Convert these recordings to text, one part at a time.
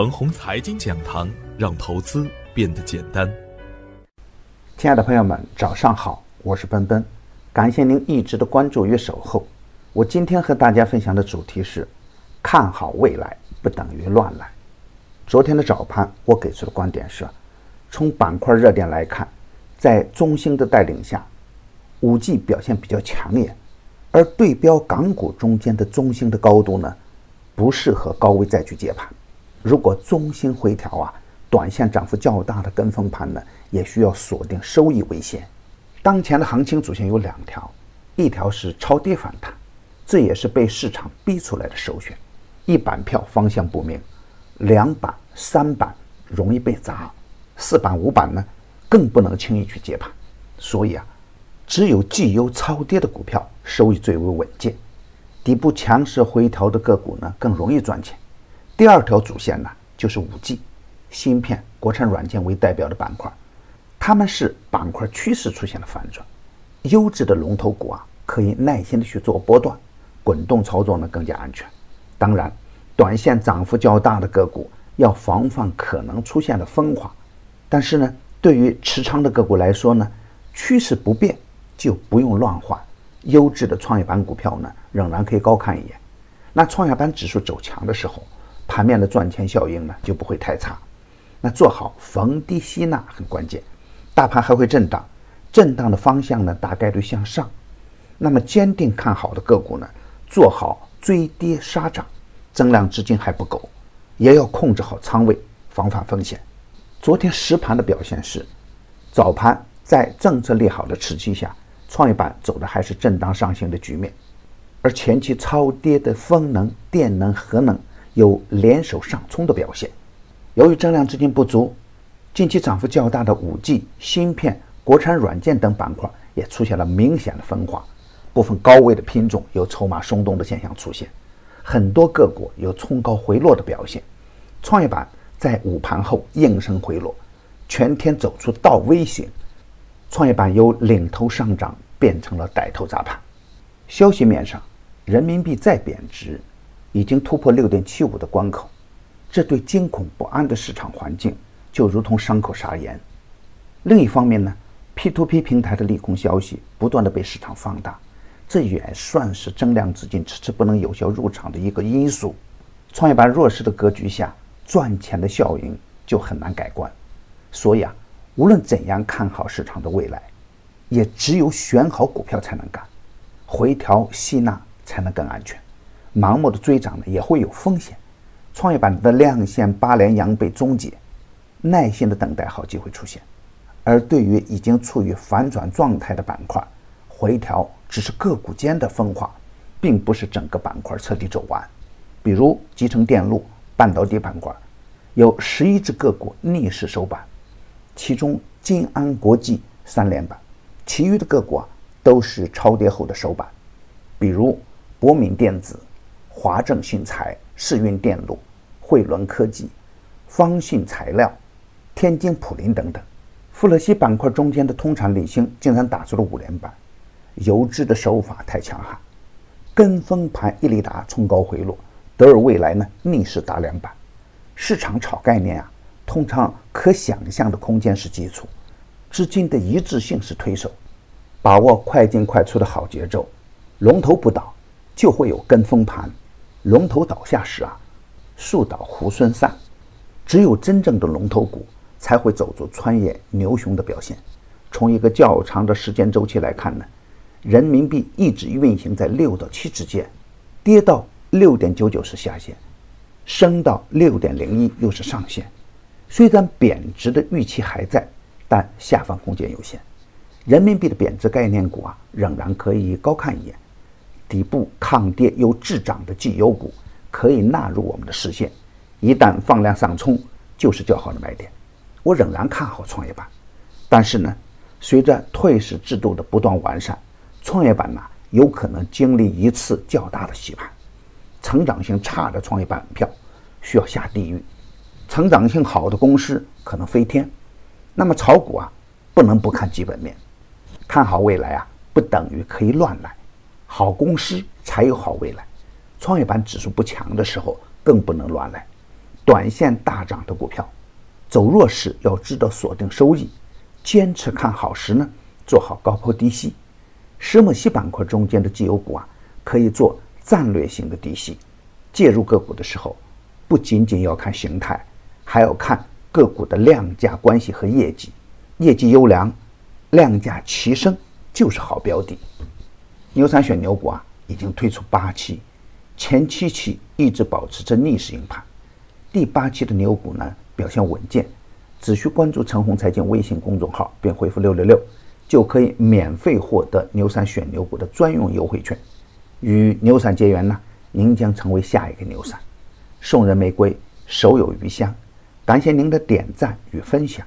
腾宏财经讲堂，让投资变得简单。亲爱的朋友们，早上好，我是奔奔，感谢您一直的关注与守候。我今天和大家分享的主题是：看好未来不等于乱来。昨天的早盘，我给出的观点是：从板块热点来看，在中兴的带领下，五 G 表现比较抢眼，而对标港股中间的中兴的高度呢，不适合高位再去接盘。如果中心回调啊，短线涨幅较大的跟风盘呢，也需要锁定收益为先。当前的行情主线有两条，一条是超跌反弹，这也是被市场逼出来的首选。一板票方向不明，两板、三板容易被砸，四板、五板呢更不能轻易去接盘。所以啊，只有绩优超跌的股票收益最为稳健，底部强势回调的个股呢更容易赚钱。第二条主线呢，就是五 G、芯片、国产软件为代表的板块，它们是板块趋势出现了反转，优质的龙头股啊，可以耐心的去做波段，滚动操作呢更加安全。当然，短线涨幅较大的个股要防范可能出现的分化。但是呢，对于持仓的个股来说呢，趋势不变就不用乱换，优质的创业板股票呢，仍然可以高看一眼。那创业板指数走强的时候。盘面的赚钱效应呢就不会太差，那做好逢低吸纳很关键。大盘还会震荡，震荡的方向呢大概率向上。那么坚定看好的个股呢，做好追跌杀涨，增量资金还不够，也要控制好仓位，防范风险。昨天实盘的表现是，早盘在政策利好的持续下，创业板走的还是震荡上行的局面，而前期超跌的风能、电能、核能。有联手上冲的表现，由于增量资金不足，近期涨幅较大的五 G、芯片、国产软件等板块也出现了明显的分化，部分高位的品种有筹码松动的现象出现，很多个股有冲高回落的表现。创业板在午盘后应声回落，全天走出倒 V 型，创业板由领头上涨变成了带头砸盘。消息面上，人民币再贬值。已经突破六点七五的关口，这对惊恐不安的市场环境就如同伤口撒盐。另一方面呢，P2P 平台的利空消息不断的被市场放大，这也算是增量资金迟迟不能有效入场的一个因素。创业板弱势的格局下，赚钱的效应就很难改观。所以啊，无论怎样看好市场的未来，也只有选好股票才能干，回调吸纳才能更安全。盲目的追涨呢也会有风险，创业板的量线八连阳被终结，耐心的等待好机会出现。而对于已经处于反转状态的板块，回调只是个股间的分化，并不是整个板块彻底走完。比如集成电路、半导体板块，有十一只个股逆势收板，其中金安国际三连板，其余的个股啊都是超跌后的收板。比如博敏电子。华正信材、世运电路、汇伦科技、方信材料、天津普林等等，富勒烯板块中间的通产锂芯竟然打出了五连板，游资的手法太强悍。跟风盘伊利达冲高回落，德尔未来呢逆势打两板。市场炒概念啊，通常可想象的空间是基础，资金的一致性是推手，把握快进快出的好节奏，龙头不倒，就会有跟风盘。龙头倒下时啊，树倒猢狲散，只有真正的龙头股才会走出穿越牛熊的表现。从一个较长的时间周期来看呢，人民币一直运行在六到七之间，跌到六点九九是下限，升到六点零一又是上限。虽然贬值的预期还在，但下方空间有限。人民币的贬值概念股啊，仍然可以高看一眼。底部抗跌又滞涨的绩优股可以纳入我们的视线，一旦放量上冲，就是较好的买点。我仍然看好创业板，但是呢，随着退市制度的不断完善，创业板呢有可能经历一次较大的洗盘。成长性差的创业板票需要下地狱，成长性好的公司可能飞天。那么炒股啊，不能不看基本面，看好未来啊，不等于可以乱来。好公司才有好未来，创业板指数不强的时候更不能乱来。短线大涨的股票。走弱时要知道锁定收益，坚持看好时呢，做好高抛低吸。石墨烯板块中间的绩优股啊，可以做战略性的低吸。介入个股的时候，不仅仅要看形态，还要看个股的量价关系和业绩。业绩优良，量价齐升就是好标的。牛散选牛股啊，已经推出八期，前七期一直保持着逆势硬盘，第八期的牛股呢？表现稳健，只需关注陈红财经微信公众号，并回复六六六，就可以免费获得牛散选牛股的专用优惠券。与牛散结缘呢，您将成为下一个牛散。送人玫瑰，手有余香。感谢您的点赞与分享，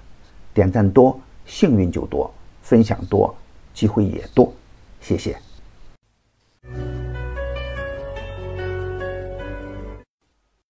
点赞多幸运就多，分享多机会也多。谢谢。